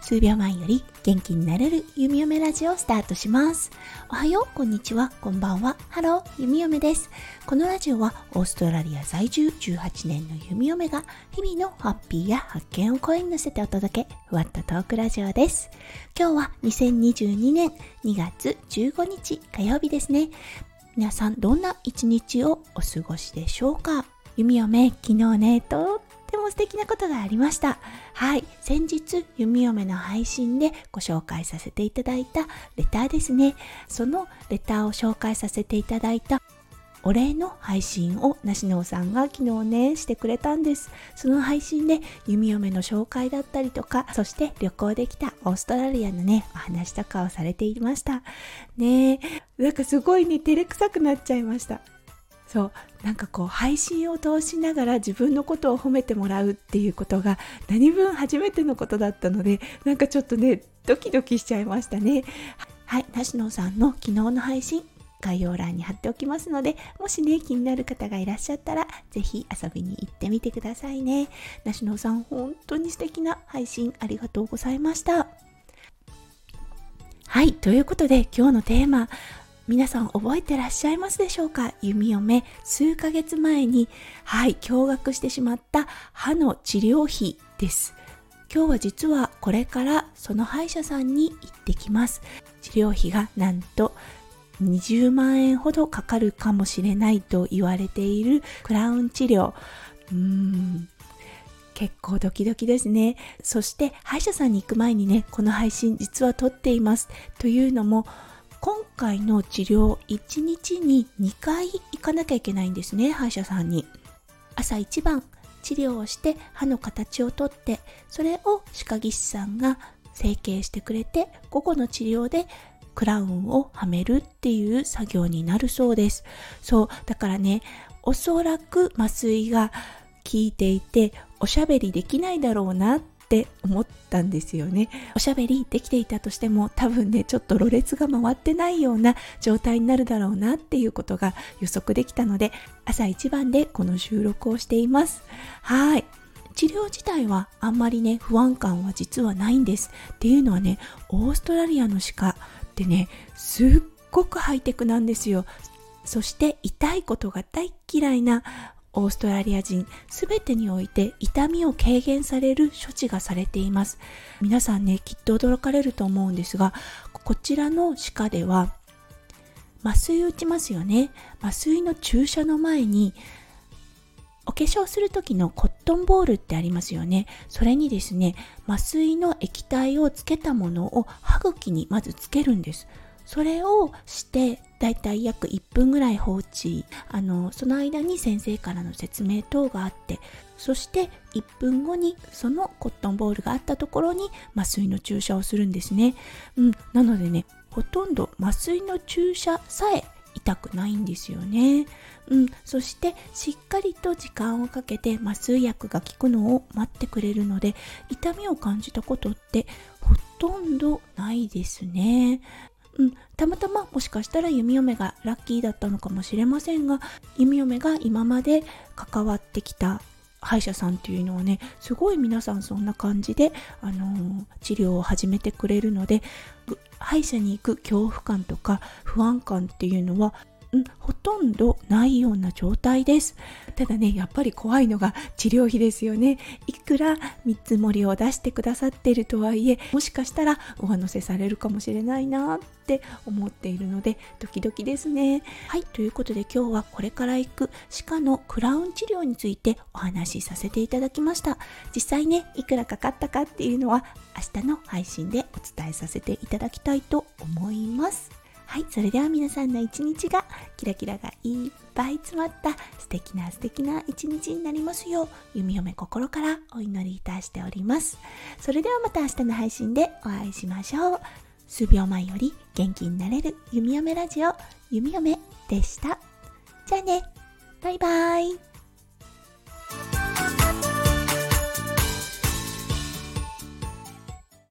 数秒前より元気になれる弓嫁ラジオスタートします。おはよう、こんにちは、こんばんは。 Hello、弓嫁です。このラジオはオーストラリア在住18年の弓嫁が日々のハッピーや発見を声に乗せてお届け、ふわっとトークラジオです。今日は2022年2月15日火曜日ですね。皆さんどんな一日をお過ごしでしょうか？弓嫁、昨日ね、とっても素敵なことがありました。はい。先日、弓嫁の配信でご紹介させていただいたレターですね。そのレターを紹介させていただいたお礼の配信をなしのさんが昨日ねしてくれたんですその配信で弓嫁の紹介だったりとかそして旅行できたオーストラリアのねお話とかをされていましたねえなんかすごいね照れくさくなっちゃいましたそう。なんかこう配信を通しながら自分のことを褒めてもらうっていうことが何分初めてのことだったので なんかちょっとねドキドキしちゃいましたね。はい。梨野さんの昨日の配信概要欄に貼っておきますのでもしね気になる方がいらっしゃったら是非遊びに行ってみてくださいね。梨野さん本当に素敵な配信ありがとうございました。はい。ということで今日のテーマ皆さん覚えてらっしゃいますでしょうか？弓嫁数ヶ月前にはい驚愕してしまった歯の治療費です。今日は実はこれからその歯医者さんに行ってきます。治療費がなんと20万円ほどかかるかもしれないと言われているクラウン治療。うーん。結構ドキドキですね。そして歯医者さんに行く前にね、この配信実は撮っています。というのも、今回の治療1日に2回行かなきゃいけないんですね歯医者さんに。朝一番治療をして歯の形をとってそれを歯科技師さんが整形してくれて午後の治療でクラウンをはめるっていう作業になるそうです。そうだからねおそらく麻酔が効いていておしゃべりできないだろうなっって思ったんですよね。おしゃべりできていたとしても多分ねちょっとろれつが回ってないような状態になるだろうなっていうことが予測できたので朝一番でこの収録をしています。はい。治療自体はあんまりね不安感は実はないんです。っていうのはねオーストラリアの歯科ってねすっごくハイテクなんですよ。そして痛いことが大嫌いなオーストラリア人すべてにおいて痛みを軽減される処置がされています。皆さんねきっと驚かれると思うんですがこちらの歯科では麻酔打ちますよね。麻酔の注射の前にお化粧する時のコットンボールってありますよね。それにですね麻酔の液体をつけたものを歯茎にまずつけるんです。それをしてだいたい約1分ぐらい放置あのその間に先生からの説明等があってそして1分後にそのコットンボールがあったところに麻酔の注射をするんですね、うん、なのでねほとんど麻酔の注射さえ痛くないんですよね。うん、そしてしっかりと時間をかけて麻酔薬が効くのを待ってくれるので痛みを感じたことってほとんどないですね。うん、たまたまもしかしたら弓嫁がラッキーだったのかもしれませんが弓嫁が今まで関わってきた歯医者さんっていうのはねすごい皆さんそんな感じで、あのー、治療を始めてくれるので歯医者に行く恐怖感とか不安感っていうのはうん、ほとんどないような状態です。ただねやっぱり怖いのが治療費ですよね。いくら見積もりを出してくださっているとはいえもしかしたら上乗せされるかもしれないなって思っているのでドキドキですね。はいということで今日はこれから行く歯科のクラウン治療についてお話しさせていただきました。実際ねいくらかかったかっていうのは明日の配信でお伝えさせていただきたいと思います。はい、それでは皆さんの一日がキラキラがいっぱい詰まった素敵な素敵な一日になりますよう、弓嫁心からお祈りいたしております。それではまた明日の配信でお会いしましょう。数秒前より元気になれる弓嫁ラジオ、弓嫁でした。じゃあね、バイバイ。